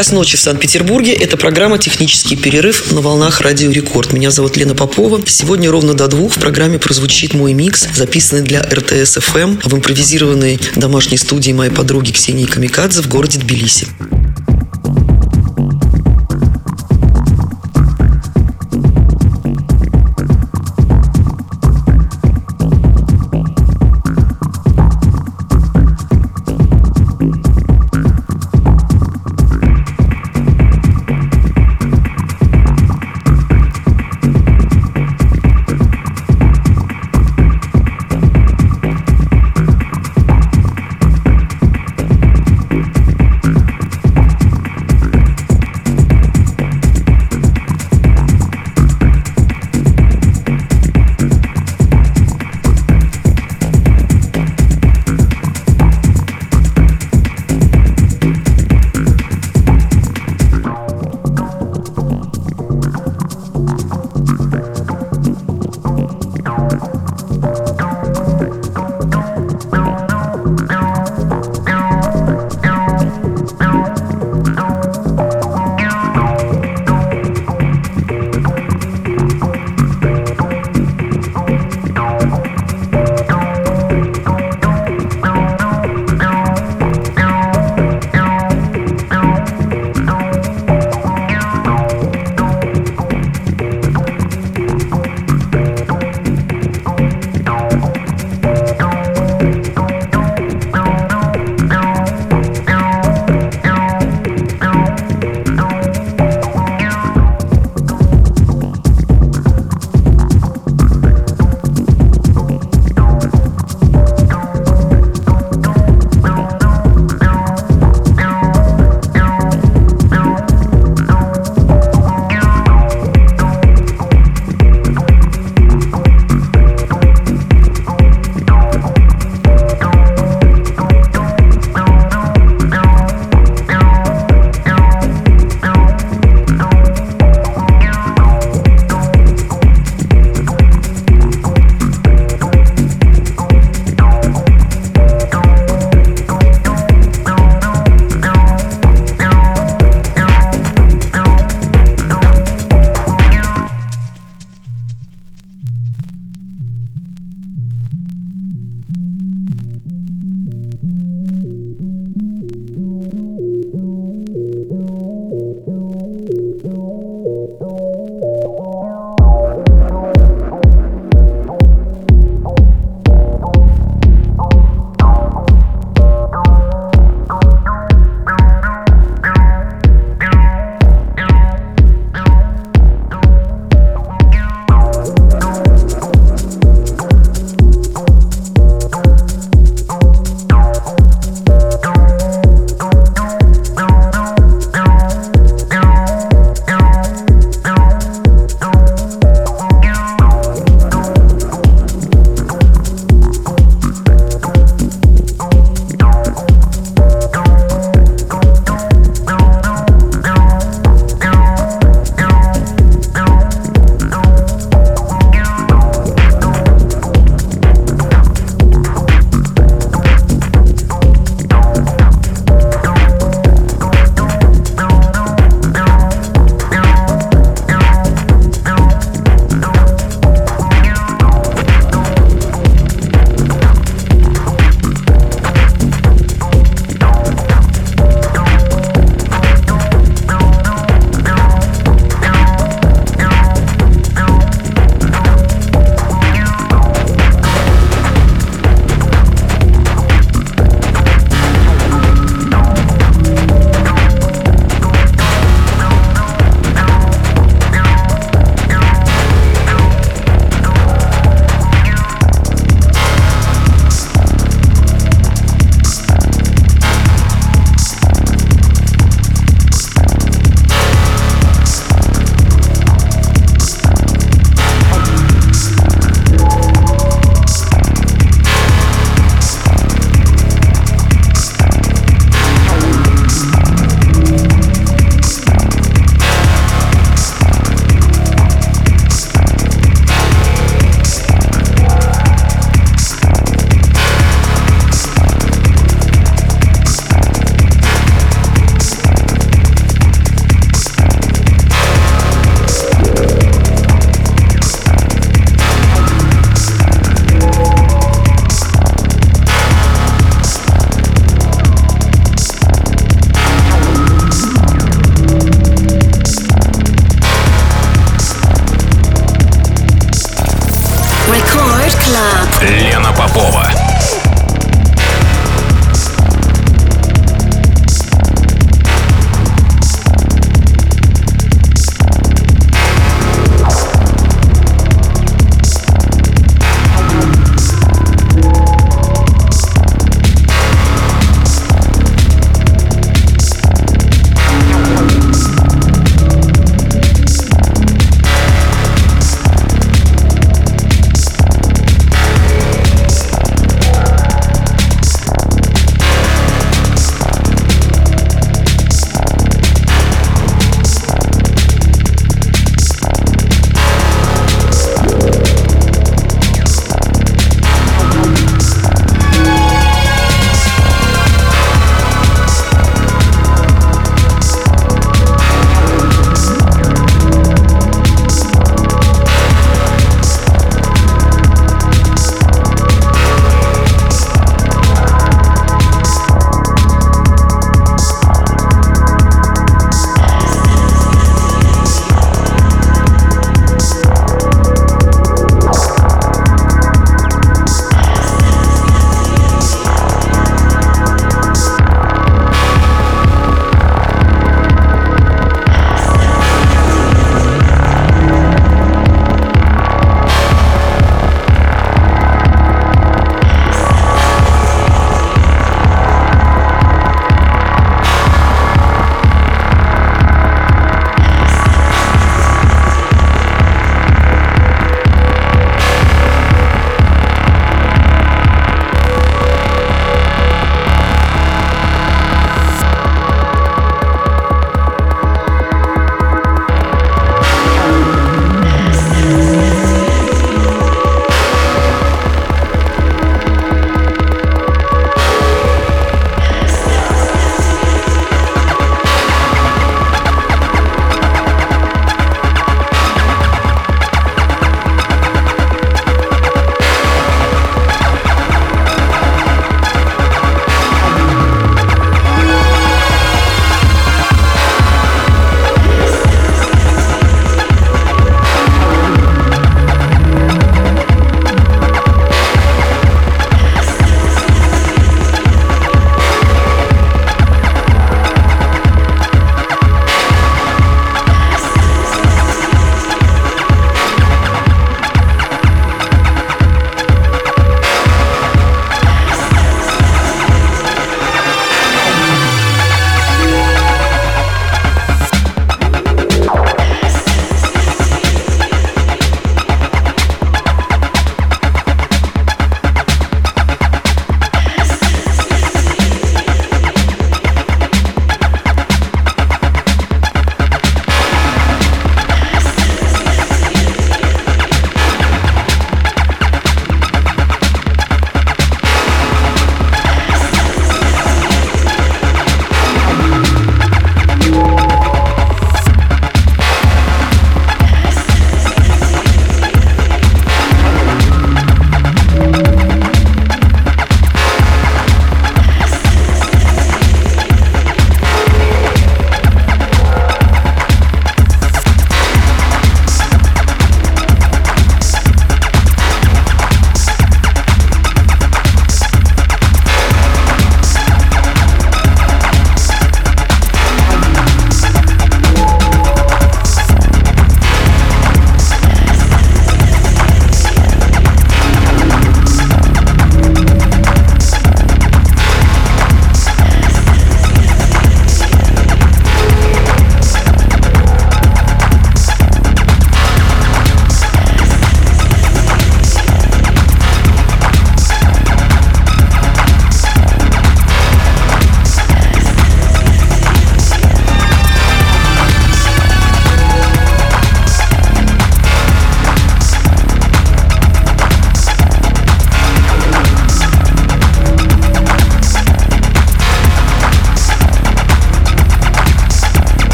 Час ночи в Санкт-Петербурге. Это программа «Технический перерыв» на волнах Радио Рекорд. Меня зовут Лена Попова. Сегодня ровно до двух в программе прозвучит мой микс, записанный для РТС ФМ в импровизированной домашней студии моей подруги Ксении Камикадзе в городе Тбилиси.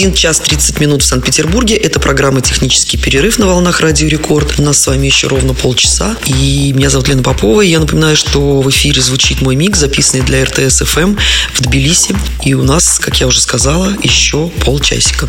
1 час 30 минут в Санкт-Петербурге. Это программа «Технический перерыв» на волнах Радио Рекорд. У нас с вами еще ровно полчаса. И меня зовут Лена Попова. Я напоминаю, что в эфире звучит мой микс, записанный для РТС ФМ в Тбилиси. И у нас, как я уже сказала, еще полчасика.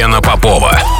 Елена Попова.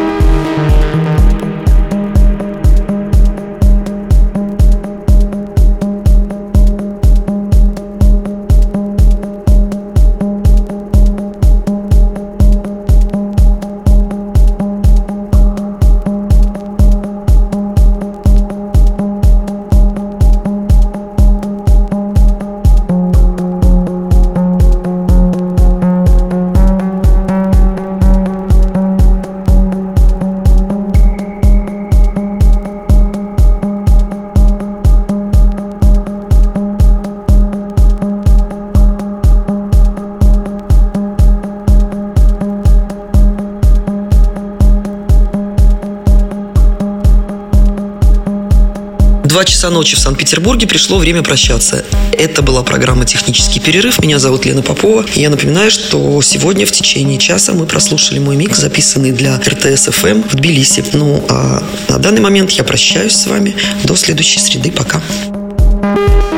Часа ночи в Санкт-Петербурге пришло время прощаться. Это была программа «Технический перерыв». Меня зовут Лена Попова. И я напоминаю, что сегодня в течение часа мы прослушали мой микс, записанный для РТС-ФМ эм в Тбилиси. Ну, а на данный момент я прощаюсь с вами. До следующей среды. Пока. Пока.